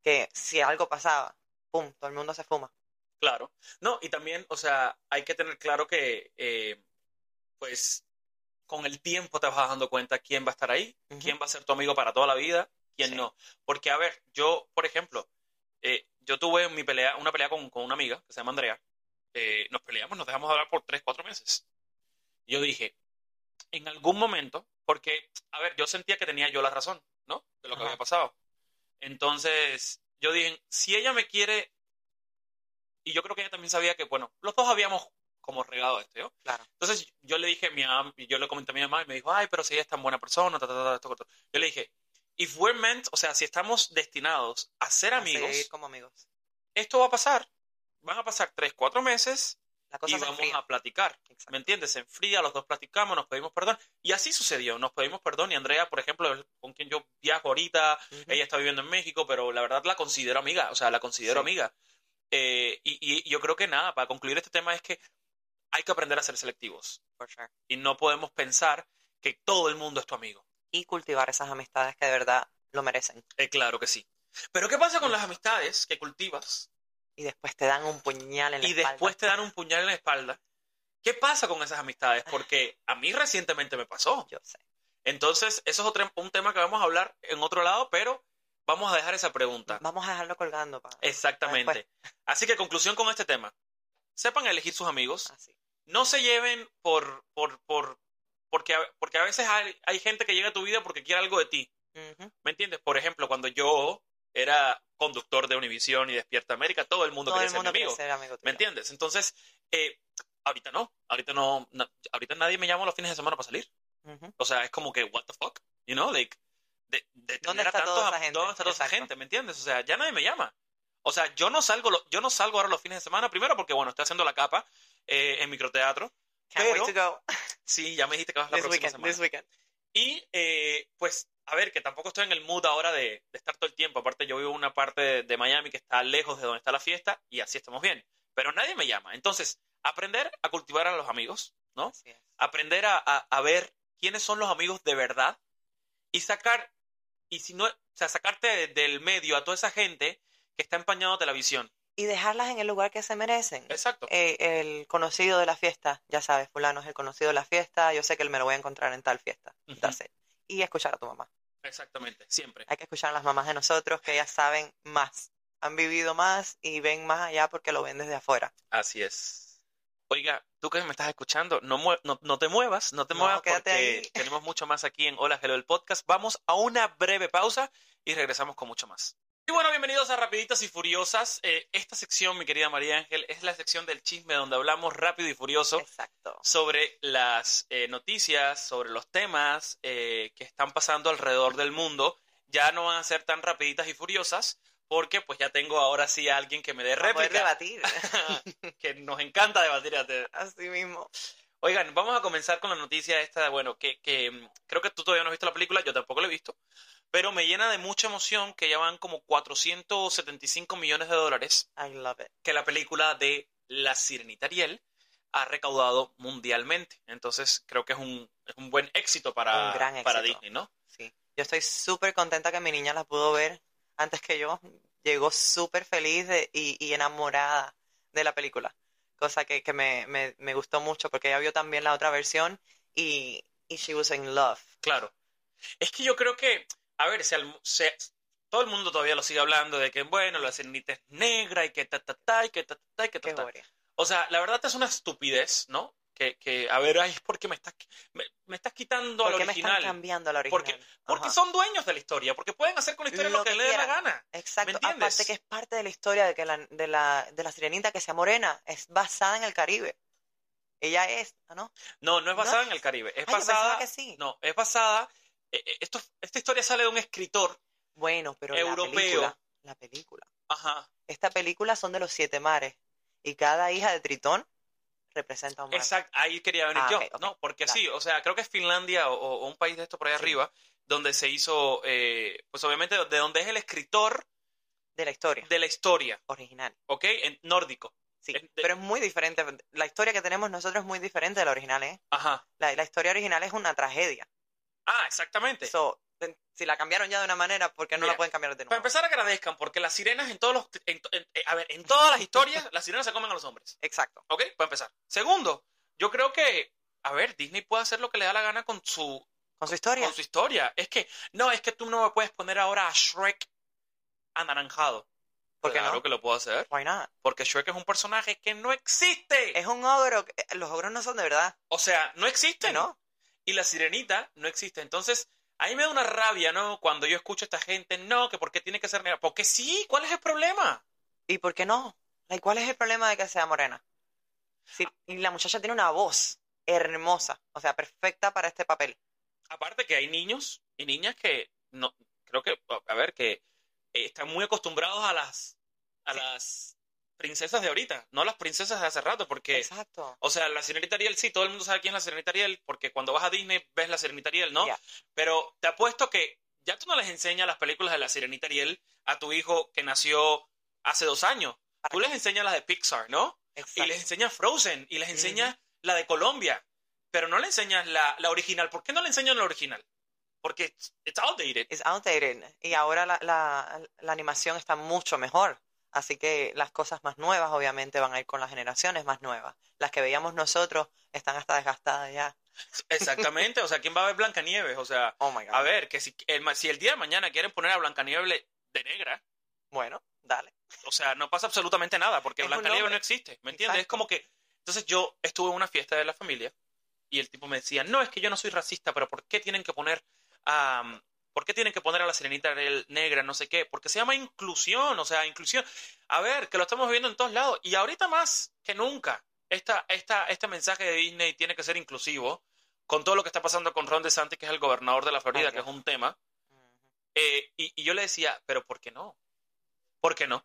que si algo pasaba, pum, todo el mundo se fuma. Claro. No, y también, o sea, hay que tener claro que, eh, pues, con el tiempo te vas dando cuenta quién va a estar ahí, quién va a ser tu amigo para toda la vida, quién Sí. no. Porque, a ver, yo, por ejemplo, eh, yo tuve mi pelea, una pelea con, con una amiga que se llama Andrea. Eh, nos peleamos, nos dejamos de hablar por tres, cuatro meses. Yo dije, en algún momento, porque, a ver, yo sentía que tenía yo la razón, ¿no? De lo que Ajá. había pasado. Entonces, yo dije, si ella me quiere, y yo creo que ella también sabía que, bueno, los dos habíamos como regado esto, ¿yo? Claro. Entonces yo le dije a mi mamá, yo le comenté a mi mamá y me dijo, ay, pero si ella es tan buena persona, ta, ta, ta, esto, esto". Yo le dije, if we're meant, o sea, si estamos destinados a ser A amigos, como amigos. esto va a pasar. Van a pasar tres, cuatro meses La y se vamos enfría. a platicar. Exacto. ¿Me entiendes? Se enfría, los dos platicamos, nos pedimos perdón. Y así sucedió, nos pedimos perdón. Y Andrea, por ejemplo, con quien yo viajo ahorita, Ujú. ella está viviendo en México, pero la verdad la considero amiga, o sea, la considero Sí. amiga. Eh, y, y yo creo que nada, para concluir este tema es que hay que aprender a ser selectivos. Sure. Y no podemos pensar que todo el mundo es tu amigo. Y cultivar esas amistades que de verdad lo merecen. Eh, claro que sí. Pero ¿qué pasa con las amistades que cultivas Y después te dan un puñal en la y espalda. después te dan un puñal en la espalda? ¿Qué pasa con esas amistades? Porque a mí recientemente me pasó. Yo sé. Entonces, eso es otro, un tema que vamos a hablar en otro lado, pero vamos a dejar esa pregunta. Vamos a dejarlo colgando. Pa. Exactamente. Así que conclusión con este tema. Sepan elegir sus amigos. Así. No se lleven por, por, por, porque, a- porque a veces hay, hay gente que llega a tu vida porque quiere algo de ti. ¿Me entiendes? Por ejemplo, cuando yo era conductor de Univisión y Despierta América, todo el mundo Todo quería el ser mi amigo. ser amigo tuyo. ¿Me entiendes? Entonces, eh, ahorita no. Ahorita no, na- ahorita nadie me llama los fines de semana para salir. O sea, es como que, what the fuck? You know, like, de, de ¿Dónde está tantos toda esa gente? ¿Dónde está toda esa gente? ¿Me entiendes? O sea, ya nadie me llama. O sea, yo no salgo, lo- yo no salgo ahora los fines de semana, primero porque, bueno, estoy haciendo la capa eh, en microteatro. Can't Pero- wait to go. Sí, ya me dijiste que vas la This próxima weekend, semana. this weekend. Y eh, pues, a ver, que tampoco estoy en el mood ahora de, de estar todo el tiempo. Aparte, yo vivo en una parte de, de Miami que está lejos de donde está la fiesta y así estamos bien. Pero nadie me llama. Entonces, aprender a cultivar a los amigos, ¿no? Aprender a, a- a ver quiénes son los amigos de verdad y sacar, y si no, o sea, sacarte de- del medio a toda esa gente que está empañándote la visión. Y dejarlas en el lugar que se merecen. Exacto. Eh, el conocido de la fiesta, ya sabes, fulano es el conocido de la fiesta, yo sé que él me lo voy a encontrar en tal fiesta. That's it. Y escuchar a tu mamá. Exactamente, siempre. Hay que escuchar a las mamás de nosotros que ellas saben más, han vivido más y ven más allá porque lo ven desde afuera. Así es. Oiga, tú que me estás escuchando, no, no, no te muevas, no te muevas porque ahí. tenemos mucho más aquí en Hola Hello el podcast. Vamos a una breve pausa y regresamos con mucho más. Y bueno, bienvenidos a Rapiditas y Furiosas. Eh, esta sección, mi querida María Ángel, es la sección del chisme donde hablamos rápido y furioso Exacto. sobre las eh, noticias, sobre los temas eh, que están pasando alrededor del mundo. Ya no van a ser tan rapiditas y furiosas porque pues ya tengo ahora sí a alguien que me dé poder réplica, debatir. que nos encanta debatir. Así mismo. Oigan, vamos a comenzar con la noticia esta, bueno, que, que mm, creo que tú todavía no has visto la película, yo tampoco la he visto, pero me llena de mucha emoción que ya van como 475 millones de dólares I love it. que la película de La Sirenita Ariel ha recaudado mundialmente. Entonces creo que es un, es un buen éxito para, Un gran para. Disney, ¿no? Sí. Yo estoy súper contenta que mi niña la pudo ver antes que yo. Llegó súper feliz de- y, y enamorada de la película. Cosa que, que me, me, me gustó mucho porque ella vio también la otra versión y, y she was in love. Claro. Es que yo creo que, a ver, alm- se- todo el mundo todavía lo sigue hablando de que, bueno, la sirenita es negra y que ta, ta, ta, y que ta, ta, ta, y que ta, ta. O sea, la verdad es una estupidez, ¿no? Que, que a ver, ay, es porque me estás, me, me estás quitando al ¿Por qué me están original. cambiando a la original? Porque, porque Ajá. son dueños de la historia, porque pueden hacer con la historia lo, Lo que, que les dé la gana. Exacto. Aparte que es parte de la historia de que la, de la, de la sirenita que sea morena es basada en el Caribe. Ella es, ¿ah, ¿no? No, no es ¿No? basada en el Caribe. Es Ay, basada. que sí. No, es basada. Eh, eh, esto, esta historia sale de un escritor. Bueno, pero Europeo. la película, la película. Ajá. Esta película son de los siete mares y cada hija de Tritón representa un mar. Exacto, ahí quería venir Ah, yo, ¿no? Porque dale. sí, o sea, creo que es Finlandia o, o un país de esto por ahí Sí. arriba, donde se hizo, eh, pues obviamente, de donde es el escritor De la historia de la historia, original. ¿ok? En nórdico. Sí, de- pero es muy diferente. La historia que tenemos nosotros es muy diferente de la original, ¿eh? Ajá. La, la historia original es una tragedia. Ah, exactamente. So, si la cambiaron ya de una manera, ¿por qué no Mira, la pueden cambiar de Para nuevo? empezar, agradezcan, porque las sirenas en todos los... en- en- eh, a ver, en todas las historias, las sirenas se comen a los hombres, Exacto. ¿ok? Para empezar. Segundo, yo creo que, a ver, Disney puede hacer lo que le da la gana con su, Con su historia. con su historia. Es que, no, es que tú no me puedes poner ahora a Shrek anaranjado. ¿Por qué claro no? que lo puedo hacer. Why not? Porque Shrek es un personaje que no existe. Es un ogro. que- Los ogros no son de verdad. O sea, no existe, ¿No? Y la sirenita no existe. Entonces, a mí me da una rabia, ¿no? Cuando yo escucho a esta gente, no, que por qué tiene que ser negra. Porque sí, ¿cuál es el problema? ¿Y por qué no? Like, ¿Cuál es el problema de que sea morena? Sí, y la muchacha tiene una voz hermosa, o sea, perfecta para este papel. Aparte que hay niños y niñas que no, creo que, a ver, que eh, están muy acostumbrados a las, a Sí. las princesas de ahorita, no las princesas de hace rato, porque, Exacto. o sea, la sirenita Ariel, sí, todo el mundo sabe quién es la sirenita Ariel, porque cuando vas a Disney ves la sirenita Ariel, ¿no? Pero te apuesto que ya tú no les enseñas las películas de la sirenita Ariel a tu hijo que nació hace dos años. ¿Para Tú les enseñas las de Pixar, ¿no? Y Exacto. les enseñas Frozen, y les enseñas la de Colombia, pero no le enseñas la, la original. ¿Por qué no le enseñan la original? Porque it's, it's outdated. It's outdated. Y ahora la, la, la animación está mucho mejor. Así que las cosas más nuevas obviamente van a ir con las generaciones más nuevas. Las que veíamos nosotros están hasta desgastadas ya. Exactamente, o sea, ¿quién va a ver Blancanieves? O sea, Oh my God. a ver, que si el, ma- si el día de mañana quieren poner a Blancanieves de negra, Bueno, dale. o sea, no pasa absolutamente nada, porque Blancanieves no existe, ¿me entiendes? Es como que, entonces yo estuve en una fiesta de la familia y el tipo me decía, no, es que yo no soy racista, pero ¿por qué tienen que poner a... ¿Por qué tienen que poner a la sirenita negra, no sé qué? Porque se llama inclusión, o sea, inclusión. A ver, que lo estamos viendo en todos lados. Y ahorita más que nunca, esta, esta, este mensaje de Disney tiene que ser inclusivo, con todo lo que está pasando con Ron DeSantis, que es el gobernador de la Florida, que es un tema. Eh, y, y yo le decía, pero ¿por qué no? ¿Por qué no?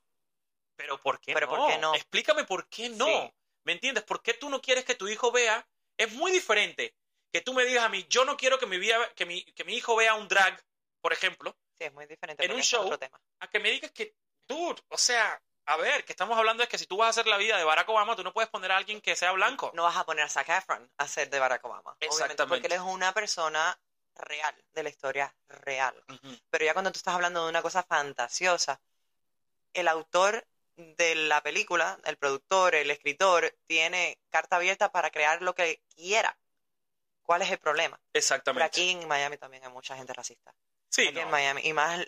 Pero ¿por qué Pero no? ¿por qué no? Explícame por qué no. Sí. ¿Me entiendes? ¿Por qué tú no quieres que tu hijo vea? Es muy diferente que tú me digas a mí, yo no quiero que mi, vida, que mi, que mi hijo vea un drag, por ejemplo, Sí, es muy diferente. En un show, otro tema. a que me digas que, dude, o sea, a ver, que estamos hablando es que si tú vas a hacer la vida de Barack Obama, tú no puedes poner a alguien que sea blanco. No vas a poner a Zac Efron a ser de Barack Obama. Exactamente. porque él es una persona real, de la historia real. Pero ya cuando tú estás hablando de una cosa fantasiosa, el autor de la película, el productor, el escritor, tiene carta abierta para crear lo que quiera. ¿Cuál es el problema? Pero Exactamente. aquí en Miami también hay mucha gente racista. Sí, aquí en. Miami. Y más,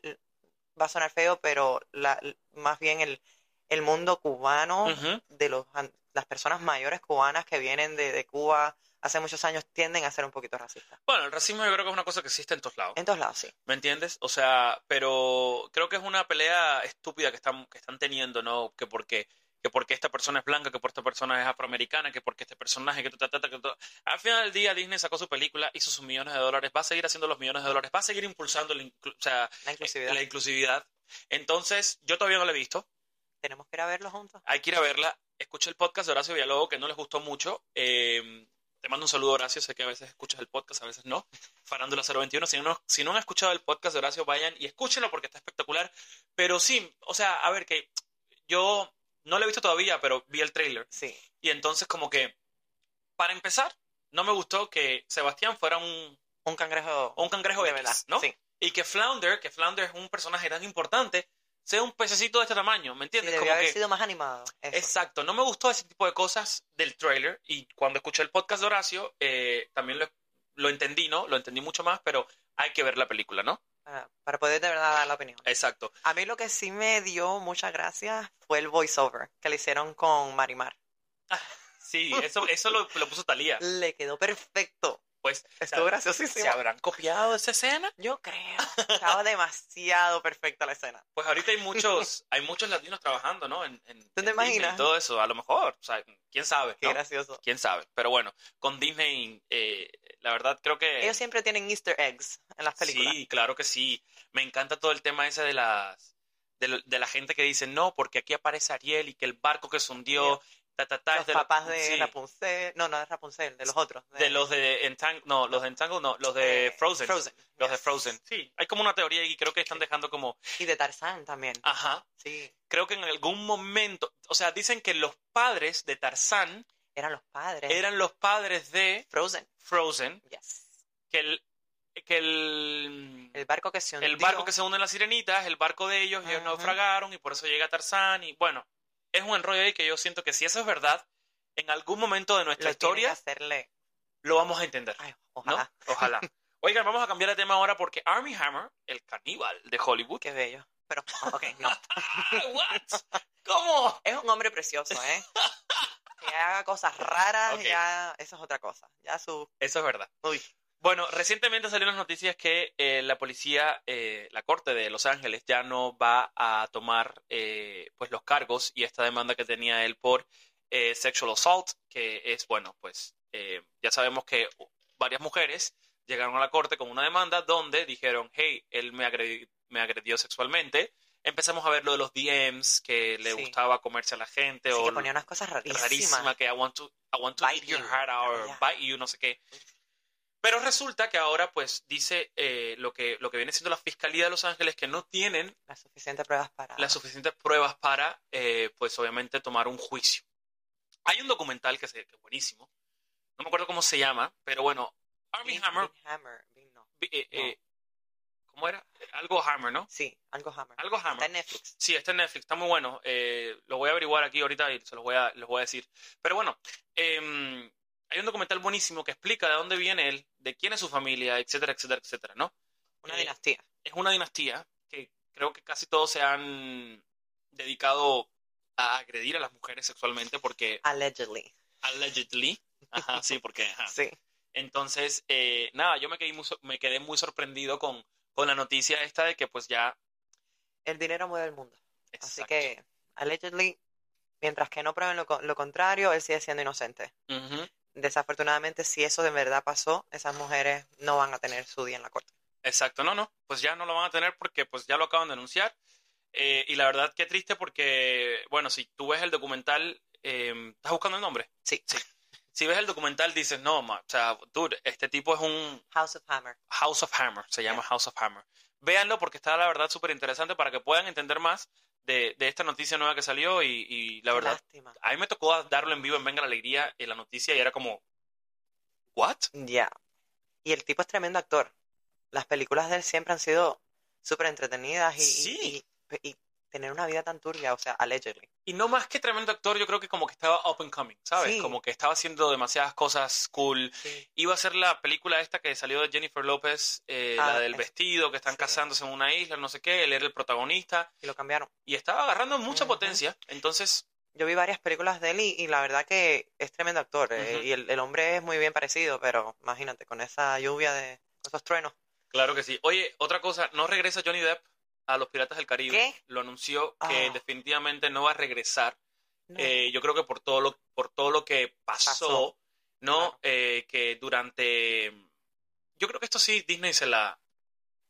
va a sonar feo, pero la, más bien el, el mundo cubano, de los, las personas mayores cubanas que vienen de, de Cuba hace muchos años tienden a ser un poquito racistas. Bueno, el racismo yo creo que es una cosa que existe en todos lados. En todos lados, sí. ¿Me entiendes? O sea, pero creo que es una pelea estúpida que están, que están teniendo, ¿no? Que porque, que porque esta persona es blanca, que porque esta persona es afroamericana, que porque este personaje, que ta, ta, ta, que ta. Al final del día Disney sacó su película, hizo sus millones de dólares, va a seguir haciendo los millones de dólares, va a seguir impulsando la, inclu- o sea, La inclusividad. la inclusividad. Entonces, yo todavía no la he visto, Tenemos que ir a verlo juntos. hay que ir a verla. Escuché el podcast de Horacio Villalobos, que no les gustó mucho. Eh, te mando un saludo, Horacio. Sé que a veces escuchas el podcast, a veces no. Farándula 021. Si no, si no han escuchado el podcast de Horacio, vayan y escúchenlo porque está espectacular. Pero sí, o sea, a ver, que yo no lo he visto todavía, pero vi el trailer. Sí. Y entonces, como que, para empezar, no me gustó que Sebastián fuera un, Un cangrejo. un cangrejo de X, verdad. ¿no? Sí. Y que Flounder, que Flounder es un personaje tan importante, sea un pececito de este tamaño, ¿me Sí, entiendes? debió como haber que, sido más animado. Eso. Exacto, no me gustó ese tipo de cosas del trailer y cuando escuché el podcast de Horacio eh, también lo, lo entendí, ¿no? Lo entendí mucho más, pero hay que ver la película, ¿no? Para, para poder de verdad dar la opinión. Exacto. A mí lo que sí me dio muchas gracias fue el voiceover que le hicieron con Marimar. Sí, eso, eso lo, lo puso Talía. Le quedó perfecto. Pues, Estuvo graciosísimo. ¿se habrán copiado esa escena? Yo creo. Estaba demasiado perfecta la escena. Pues ahorita hay muchos, hay muchos latinos trabajando, ¿no? En, en, ¿Tú te en Disney y todo eso, a lo mejor, o sea, quién sabe, Qué ¿no? gracioso. Quién sabe. Pero bueno, con Disney, eh, la verdad creo que Ellos siempre tienen easter eggs en las películas. sí, claro que sí. Me encanta todo el tema ese de las de la gente que dice no, porque aquí aparece Ariel y que el barco que se hundió, ta ta ta, es Los de lo- papás de sí, Rapunzel. No, no de Rapunzel, de los otros. de los de Entangle, no, los de Entangle no, los de eh, Frozen. Frozen. Los de. Frozen. Sí, hay como una teoría y creo que están dejando como, Y de Tarzán también. ajá, Sí. creo que en algún momento, o sea, dicen que los padres de Tarzán Eran los padres. eran los padres de Frozen. Frozen, Yes. que el que el, El barco que se hundió. el barco que se hunde en las sirenitas, el barco de ellos, y ellos naufragaron y por eso llega Tarzán y bueno, es un enrollo ahí que yo siento que si eso es verdad, en algún momento de nuestra lo historia hacerle. lo vamos a entender, Ay, ¿no? ojalá. Ojalá. Oigan, vamos a cambiar de tema ahora porque Army Hammer, el caníbal de Hollywood, Qué bello. Pero, ok, no. ¿What? ¿Cómo? Es un hombre precioso, ¿eh? Que haga cosas raras, Ok. ya. Eso es otra cosa. Ya su. Eso es verdad. Uy. Bueno, recientemente salieron las noticias que eh, la policía, eh, la corte de Los Ángeles, ya no va a tomar eh, pues los cargos y esta demanda que tenía él por eh, sexual assault, que es bueno, pues eh, ya sabemos que varias mujeres llegaron a la corte con una demanda donde dijeron, hey, él me agredi- me agredió sexualmente. Empezamos a ver lo de los DMs, que le Sí. gustaba comerse a la gente Sí, o que ponía unas cosas rarísimas. rarísima que I want to, I want to Bite eat your you. heart out or Ya. bite you, no sé qué. Pero resulta que ahora, pues, dice eh, lo, que, lo que viene siendo la Fiscalía de Los Ángeles que no tienen Las suficientes pruebas para. las suficientes pruebas para, eh, pues, obviamente, tomar un juicio. Hay un documental que, se, que es buenísimo. No me acuerdo cómo se llama, pero bueno, Army Big- Hammer. Big Hammer. Big no. eh, no. eh, ¿Cómo era? Algo Hammer, ¿no? Sí, algo Hammer. Algo Está Hammer. en Netflix. Sí, está en Netflix, está muy bueno. Lo voy a averiguar aquí ahorita y se los voy a, los voy a decir. Pero bueno, em, hay un documental buenísimo que explica de dónde viene él, de quién es su familia, etcétera, etcétera, etcétera, ¿no? Una Eh, dinastía. Es una dinastía que creo que casi todos se han dedicado a agredir a las mujeres sexualmente porque, Allegedly. allegedly, ajá, sí, porque, ajá. Sí. Entonces, eh, nada, yo me quedé muy, me quedé muy sorprendido con, con la noticia esta de que pues ya... El dinero mueve el mundo. Así Exacto. que, allegedly, mientras que no prueben lo, lo contrario, él sigue siendo inocente. Ujú. Desafortunadamente, si eso de verdad pasó, esas mujeres no van a tener su día en la corte. Exacto, no, no, pues ya no lo van a tener porque pues ya lo acaban de anunciar. Eh, y la verdad qué triste porque, bueno, si tú ves el documental, eh, ¿estás buscando el nombre? Sí. Si ves el documental dices, no, ma, o sea, dude, este tipo es un House of Hammer. House of Hammer, se llama Yeah. House of Hammer. Véanlo porque está la verdad súper interesante para que puedan entender más de, de esta noticia nueva que salió y, y la Qué verdad, Lástima. a mí me tocó darlo en vivo en Venga la Alegría en la noticia y era como, ¿what? Ya. Y el tipo es tremendo actor. Las películas de él siempre han sido súper entretenidas y, y- Sí. y- y tener una vida tan turbia, o sea, allegedly. Y no más que tremendo actor, yo creo que como que estaba up and coming, ¿sabes? Sí. Como que estaba haciendo demasiadas cosas cool. Sí. Iba a ser la película esta que salió de Jennifer López, eh, Ah, la del es- vestido, que están sí. casándose en una isla, no sé qué, él era el protagonista, Y lo cambiaron. y estaba agarrando mucha potencia. Entonces, Yo vi varias películas de él y, y la verdad que es tremendo actor. eh, y el, el hombre es muy bien parecido, pero imagínate, con esa lluvia de esos truenos. claro que sí. Oye, otra cosa, no regresa Johnny Depp a los Piratas del Caribe. ¿Qué? Lo anunció que Ah. definitivamente no va a regresar. No. Eh, yo creo que por todo lo, por todo lo que pasó, Pasó. ¿no? Claro. Eh, que durante... Yo creo que esto sí Disney se la,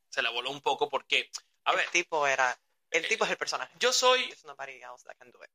se la voló un poco porque, a el ver, tipo era. El eh, tipo es el personaje. yo soy... There's nobody else that can do it.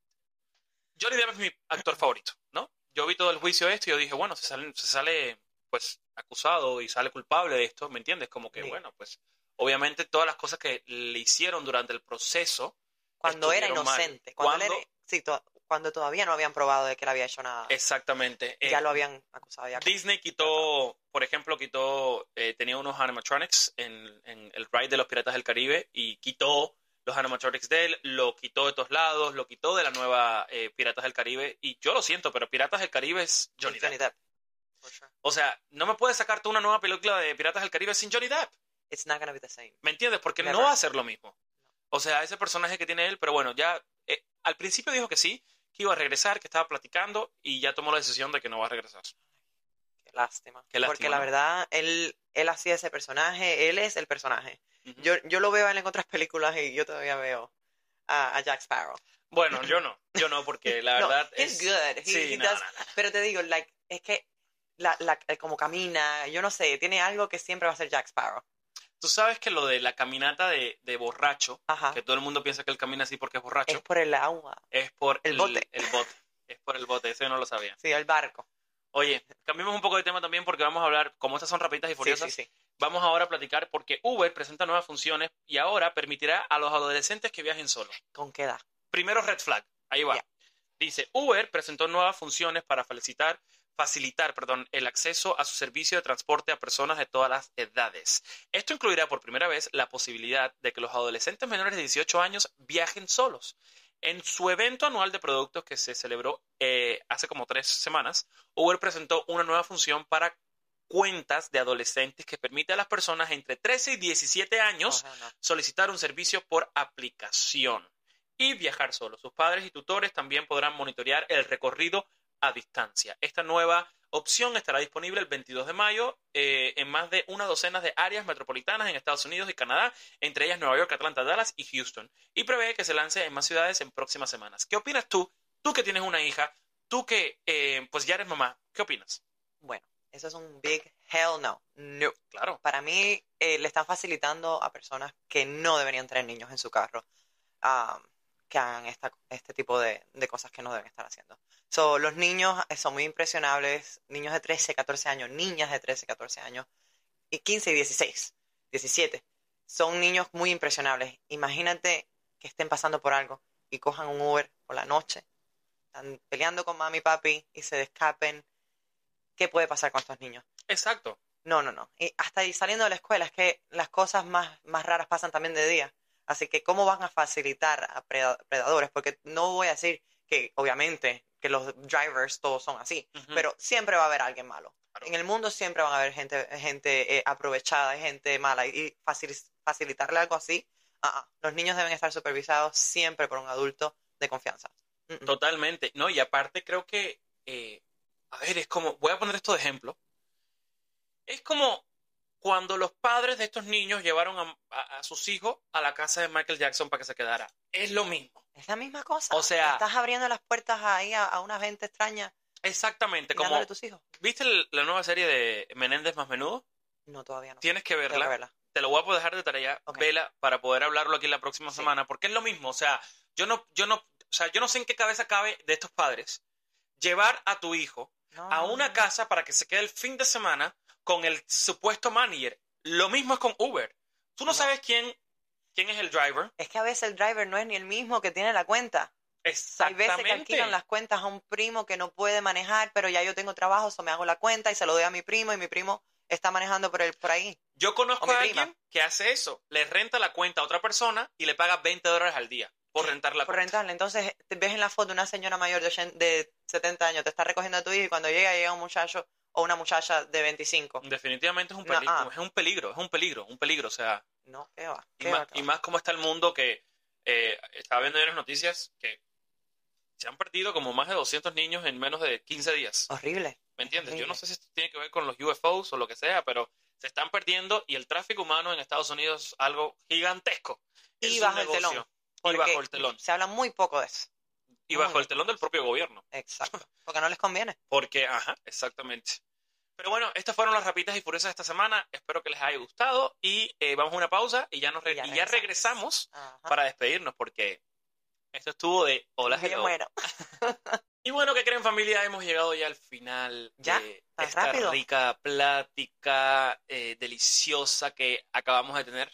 Johnny Depp es mi actor favorito, ¿no? Yo vi todo el juicio de esto y yo dije, bueno, se sale, se sale pues acusado y sale culpable de esto, ¿me entiendes? Como que, Sí. bueno, pues obviamente todas las cosas que le hicieron durante el proceso Cuando era inocente. Cuando, él Cuando- era- sí, to- cuando todavía no habían probado de que él había hecho nada. Exactamente. ya Eh, lo habían acusado. Ya Disney quitó, por ejemplo, quitó, eh, tenía unos animatronics en, en el ride de los Piratas del Caribe y quitó los animatronics de él, lo quitó de todos lados, lo quitó de la nueva eh, Piratas del Caribe y yo lo siento, pero Piratas del Caribe es Johnny, Depp. Depp. O sea, no me puedes sacar tú una nueva película de Piratas del Caribe sin Johnny Depp. It's not gonna be the same. ¿Me entiendes? Porque no Never. va a ser lo mismo. O sea, ese personaje que tiene él, pero bueno, ya eh, al principio dijo que sí, que iba a regresar, que estaba platicando y ya tomó la decisión de que no va a regresar. Qué lástima. Qué lástima, Porque la ¿no? verdad, él, él hacía ese personaje, él es el personaje. Ujú. Yo, yo lo veo en otras películas y yo todavía veo a, a Jack Sparrow. Bueno, yo no, yo no, porque la No, verdad he's es... good. He- Sí, he no, does- no, no. Pero te digo, like, es que la, la, eh, como camina, yo no sé, tiene algo que siempre va a ser Jack Sparrow. Tú sabes que lo de la caminata de, de borracho, Ajá. que todo el mundo piensa que él camina así porque es borracho, Es por el agua. es por el bote. El bote. Es por el bote, eso yo no lo sabía. Sí, el barco. Oye, cambiemos un poco de tema también porque vamos a hablar, como estas son rapiditas y furiosas, sí, sí. vamos ahora a platicar porque Uber presenta nuevas funciones y ahora permitirá a los adolescentes que viajen solos. ¿Con qué edad? Primero red flag, ahí va. Dice, Uber presentó nuevas funciones para facilitar, facilitar perdón, el acceso a su servicio de transporte a personas de todas las edades. Esto incluirá por primera vez la posibilidad de que los adolescentes menores de 18 años viajen solos. En su evento anual de productos que se celebró eh, hace como tres semanas, Uber presentó una nueva función para cuentas de adolescentes que permite a las personas entre 13 y 17 años solicitar un servicio por aplicación y viajar solo. Sus padres y tutores también podrán monitorear el recorrido a distancia. Esta nueva opción estará disponible el 22 de mayo eh, en más de una docena de áreas metropolitanas en Estados Unidos y Canadá, entre ellas Nueva York, Atlanta, Dallas y Houston, y prevé que se lance en más ciudades en próximas semanas. ¿Qué opinas tú? Tú que tienes una hija, tú que eh, pues ya eres mamá, ¿qué opinas? Bueno, eso es un big hell no. No. Claro, Para mí, eh, le están facilitando a personas que no deberían tener niños en su carro ah, que hagan esta, este tipo de, de cosas que no deben estar haciendo. So, los niños eh, son muy impresionables, niños de 13, 14 años, niñas de 13, 14 años, y 15 y 16, 17. Son niños muy impresionables. Imagínate que estén pasando por algo y cojan un Uber por la noche, están peleando con mami y papi y se escapen. ¿Qué puede pasar con estos niños? exacto. No, no, no. Y hasta ahí saliendo de la escuela, es que las cosas más, más raras pasan también de día. Así que, ¿cómo van a facilitar a preda- predadores? Porque no voy a decir que, obviamente, que los drivers todos son así, pero siempre va a haber alguien malo. Claro. En el mundo siempre van a haber gente, gente eh, aprovechada, gente mala. Y facil- facilitarle algo así, ah, ah. los niños deben estar supervisados siempre por un adulto de confianza. Totalmente, ¿no? Y aparte creo que, eh, a ver, es como, voy a poner esto de ejemplo. Es como cuando los padres de estos niños llevaron a, a- a sus hijos a la casa de Michael Jackson para que se quedara. Es lo mismo. Es la misma cosa. O sea- Estás abriendo las puertas ahí a, a una gente extraña Exactamente, como, a tus hijos. ¿viste la nueva serie de Menéndez más menudo? No, todavía no. Tienes que Tengo que verla. Te lo voy a dejar de tarea, vela, para poder hablarlo aquí la próxima Sí. semana, porque es lo mismo. O sea, yo no, yo no, o sea, yo no sé en qué cabeza cabe de estos padres llevar a tu hijo No, a no, una no. casa para que se quede el fin de semana con el supuesto manager. Lo mismo es con Uber. Tú no, No. sabes quién, quién es el driver. Es que a veces el driver no es ni el mismo que tiene la cuenta. Hay veces que Exactamente. alquilan las cuentas a un primo que no puede manejar, pero ya yo tengo trabajo, so me hago la cuenta y se lo doy a mi primo y mi primo está manejando por, el, por ahí. Yo conozco a prima. alguien que hace eso. Le renta la cuenta a otra persona y le paga 20 dólares al día por rentar la por cuenta. rentarle. Entonces, te ves en la foto una señora mayor de, 80 de 70 años, te está recogiendo a tu hijo y cuando llega, llega un muchacho o una muchacha de 25. Definitivamente es un No, peligro. ah. Es un peligro, es un peligro, un peligro. O sea, No, qué va. y más, va, qué y va. más como está el mundo que eh, estaba viendo en las noticias que se han perdido como más de 200 niños en menos de 15 días. Horrible. ¿Me entiendes? Yo no sé si esto tiene que ver con los UFOs o lo que sea, pero se están perdiendo y el tráfico humano en Estados Unidos es algo gigantesco. Y Es bajo el telón. Y bajo el telón. Se habla muy poco de eso. Y bajo el telón del propio gobierno. Exacto. Porque no les conviene. Porque, ajá, exactamente. Pero bueno, estas fueron las rapitas y furiosas de esta semana. Espero que les haya gustado. Y eh, vamos a una pausa y ya, nos re- ya y ya regresamos. regresamos Ajá. para despedirnos porque esto estuvo de hola, hello. bueno. Y bueno, ¿qué creen familia? Hemos llegado ya al final ¿Ya? de ¿Tan esta rápido? rica plática eh, deliciosa que acabamos de tener.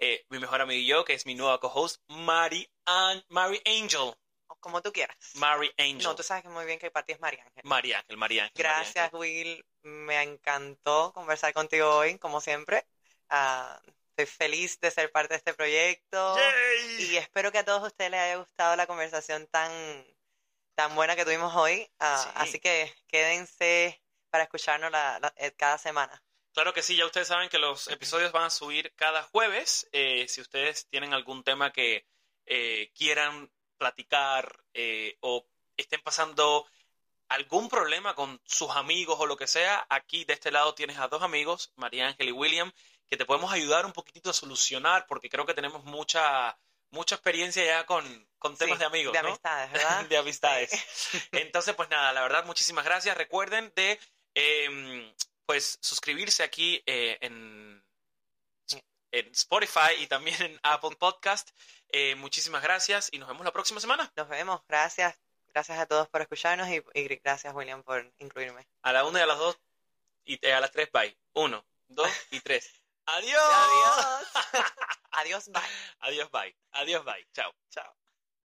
Eh, mi mejor amigo y yo, que es mi nueva co-host, Mary, An- Mary Angel. Como tú quieras. Mary Angel. No, tú sabes que muy bien que para ti es María Ángel. Mary Ángel, Mary Ángel, Gracias, Ángel. Will. Me encantó conversar contigo hoy, como siempre. Ah, estoy feliz de ser parte de este proyecto. ¡Yay! Y espero que a todos ustedes les haya gustado la conversación tan, tan buena que tuvimos hoy. Ah, Sí. Así que quédense para escucharnos la- la- eh, cada semana. Claro que sí, ya ustedes saben que los episodios van a subir cada jueves. Eh, si ustedes tienen algún tema que eh, quieran platicar eh, o estén pasando algún problema con sus amigos o lo que sea, aquí de este lado tienes a dos amigos, María Ángel y William, que te podemos ayudar un poquitito a solucionar, porque creo que tenemos mucha, mucha experiencia ya con, con temas Sí, de amigos, de ¿no? amistades, ¿verdad? de amistades. Entonces, pues nada, la verdad, muchísimas gracias. Recuerden de, em, pues, suscribirse aquí eh, en, en Spotify y también en Apple Podcast. Eh, muchísimas gracias y nos vemos la próxima semana. Nos vemos. Gracias. Gracias a todos por escucharnos y, y gracias, William, por incluirme. A la una y a las dos y eh, a las tres, bye. Uno, dos y tres. ¡Adiós! Adiós. Adiós, bye. Adiós, bye. Adiós, bye. Chao. Chao.